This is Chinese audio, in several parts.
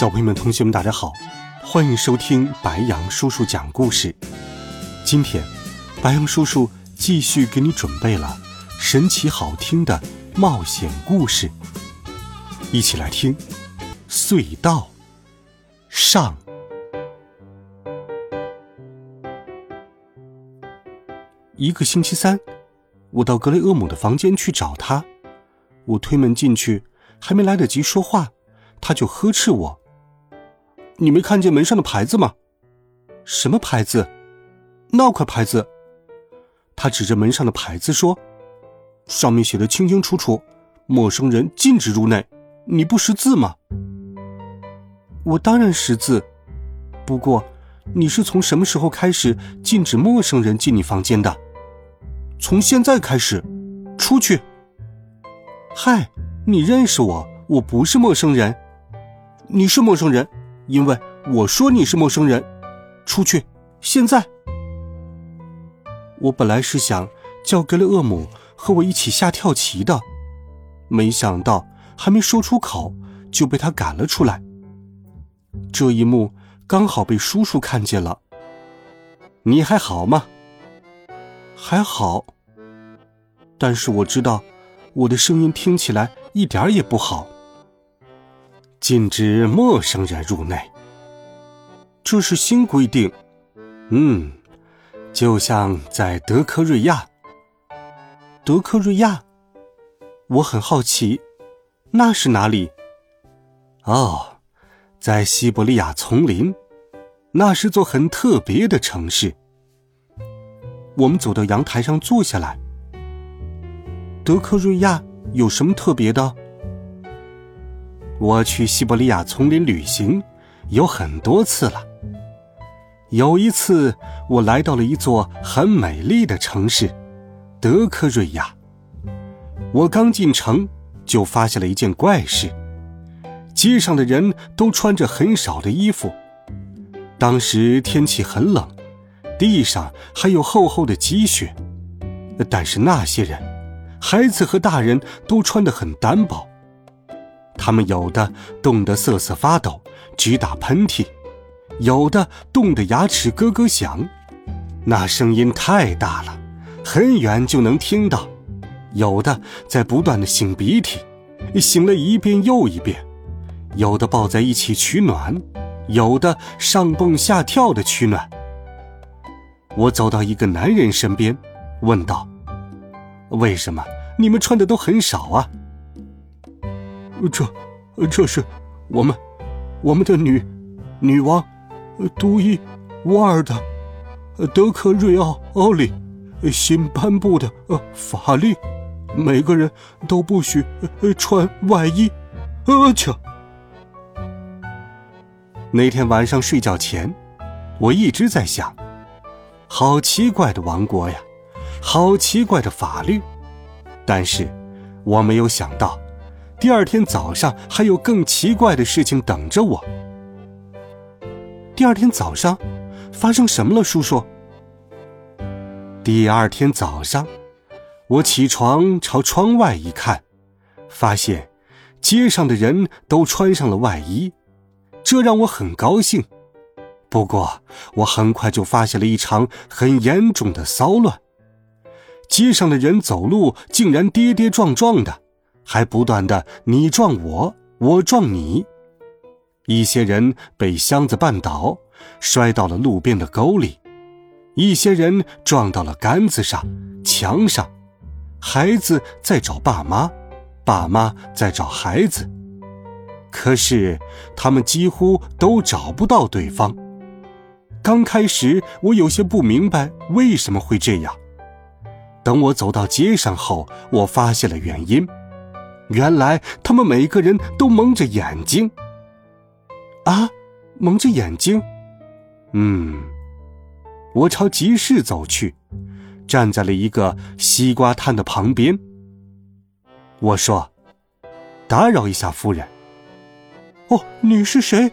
小朋友们、同学们，大家好，欢迎收听白羊叔叔讲故事。今天，白羊叔叔继续给你准备了神奇好听的冒险故事，一起来听《隧道上》。一个星期三，我到格雷厄姆的房间去找他，我推门进去，还没来得及说话，他就呵斥我。你没看见门上的牌子吗？什么牌子？那块牌子。他指着门上的牌子说：“上面写的清清楚楚，陌生人禁止入内。你不识字吗？”我当然识字，不过你是从什么时候开始禁止陌生人进你房间的？从现在开始，出去。嗨，你认识我？我不是陌生人，你是陌生人。因为我说你是陌生人，出去！现在，我本来是想叫格雷厄姆和我一起下跳棋的，没想到还没说出口就被他赶了出来。这一幕刚好被叔叔看见了。你还好吗？还好，但是我知道我的声音听起来一点也不好。禁止陌生人入内，这是新规定。嗯，就像在德克瑞亚。德克瑞亚，我很好奇，那是哪里？哦，在西伯利亚丛林，那是座很特别的城市。我们走到阳台上坐下来。德克瑞亚有什么特别的？我去西伯利亚丛林旅行有很多次了。有一次，我来到了一座很美丽的城市——德科瑞亚。我刚进城，就发现了一件怪事：街上的人都穿着很少的衣服。当时天气很冷，地上还有厚厚的积雪，但是那些人，孩子和大人都穿得很单薄。他们有的冻得瑟瑟发抖，直打喷嚏；有的冻得牙齿咯咯响，那声音太大了，很远就能听到；有的在不断的擤鼻涕，擤了一遍又一遍；有的抱在一起取暖，有的上蹦下跳的取暖。我走到一个男人身边，问道：“为什么你们穿的都很少啊？”这，这是我们，我们的女，女王，独一无二的德克瑞奥奥利新颁布的呃法律，每个人都不许穿外衣。阿切！那天晚上睡觉前，我一直在想，好奇怪的王国呀，好奇怪的法律，但是我没有想到。第二天早上还有更奇怪的事情等着我。第二天早上，发生什么了，叔叔？第二天早上，我起床朝窗外一看，发现街上的人都穿上了外衣，这让我很高兴。不过，我很快就发现了一场很严重的骚乱，街上的人走路竟然跌跌撞撞的。还不断的你撞我，我撞你，一些人被箱子绊倒，摔到了路边的沟里；一些人撞到了杆子上、墙上。孩子在找爸妈，爸妈在找孩子，可是他们几乎都找不到对方。刚开始我有些不明白为什么会这样，等我走到街上后，我发现了原因。原来他们每个人都蒙着眼睛，啊！蒙着眼睛。嗯，我朝集市走去，站在了一个西瓜摊的旁边。我说：“打扰一下，夫人。”哦，你是谁？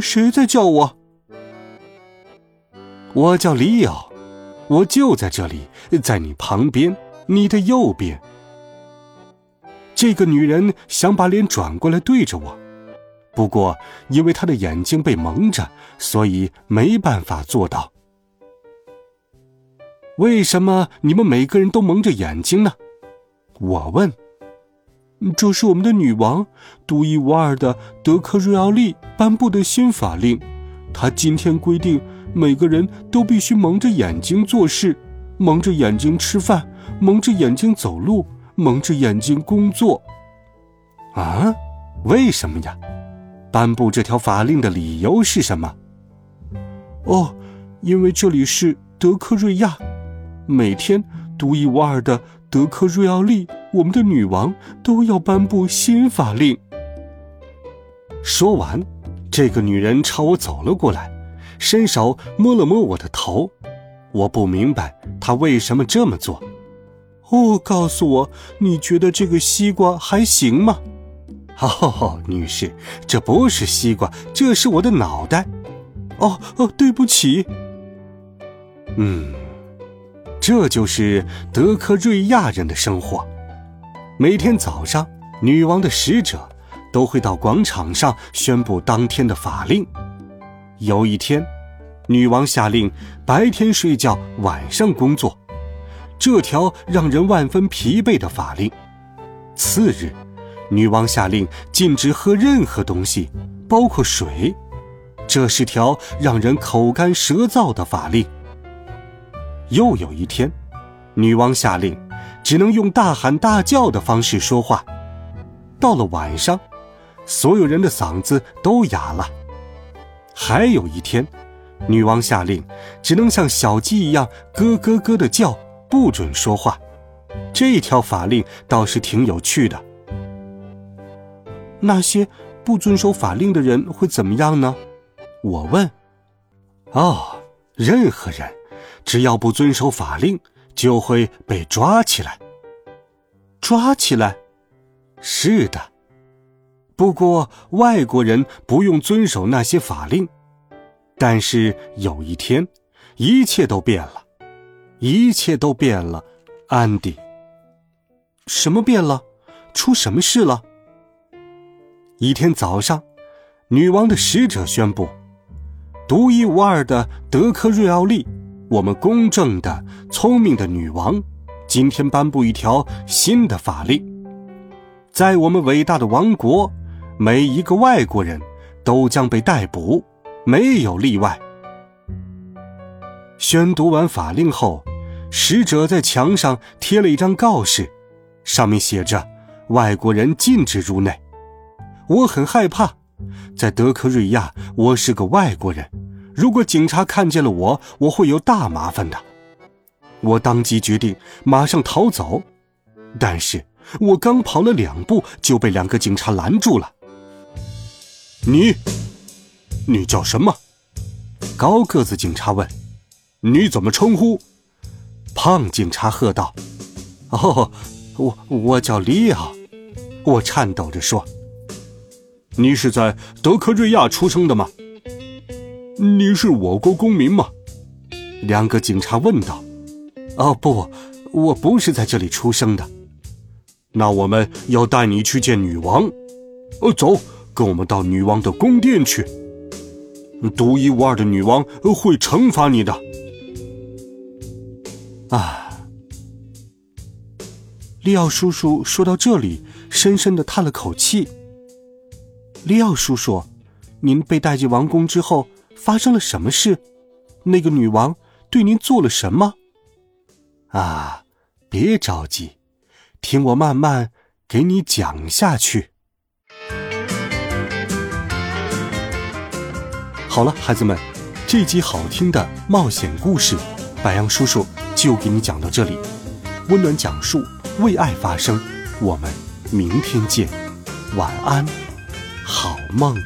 谁在叫我？我叫里奥，我就在这里，在你旁边，你的右边。这个女人想把脸转过来对着我，不过因为她的眼睛被蒙着，所以没办法做到。为什么你们每个人都蒙着眼睛呢？我问。这是我们的女王独一无二的德克瑞奥利颁布的新法令，她今天规定。每个人都必须蒙着眼睛做事，蒙着眼睛吃饭，蒙着眼睛走路，蒙着眼睛工作。啊，为什么呀？颁布这条法令的理由是什么？哦，因为这里是德克瑞亚，每天独一无二的德克瑞奥利，我们的女王都要颁布新法令。说完，这个女人朝我走了过来。伸手摸了摸我的头，我不明白她为什么这么做。哦，告诉我，你觉得这个西瓜还行吗？哦，女士，这不是西瓜，这是我的脑袋。哦哦，对不起。嗯，这就是德克瑞亚人的生活。每天早上，女王的使者都会到广场上宣布当天的法令。有一天，女王下令白天睡觉，晚上工作，这条让人万分疲惫的法令。次日，女王下令禁止喝任何东西，包括水，这是条让人口干舌燥的法令。又有一天，女王下令只能用大喊大叫的方式说话。到了晚上，所有人的嗓子都哑了。还有一天，女王下令，只能像小鸡一样咯咯咯的叫，不准说话。这条法令倒是挺有趣的。那些不遵守法令的人会怎么样呢？我问。哦，任何人，只要不遵守法令，就会被抓起来。抓起来？是的。不过外国人不用遵守那些法令，但是有一天，一切都变了，一切都变了，安迪。什么变了？出什么事了？一天早上，女王的使者宣布，独一无二的德克瑞奥利，我们公正的、聪明的女王，今天颁布一条新的法令，在我们伟大的王国。每一个外国人都将被逮捕，没有例外。宣读完法令后，使者在墙上贴了一张告示，上面写着：“外国人禁止入内。”我很害怕，在德克瑞亚，我是个外国人，如果警察看见了我，我会有大麻烦的。我当即决定马上逃走，但是我刚跑了两步，就被两个警察拦住了。你，你叫什么？高个子警察问。你怎么称呼？胖警察喝道。哦，我我叫里奥。我颤抖着说。你是在德克瑞亚出生的吗？你是我国公民吗？两个警察问道。哦不，我不是在这里出生的。那我们要带你去见女王。呃，走。跟我们到女王的宫殿去。独一无二的女王会惩罚你的。啊！利奥叔叔说到这里，深深的叹了口气。利奥叔叔，您被带进王宫之后发生了什么事？那个女王对您做了什么？啊！别着急，听我慢慢给你讲下去。好了，孩子们，这集好听的冒险故事，白羊叔叔就给你讲到这里。温暖讲述，为爱发声。我们明天见，晚安，好梦。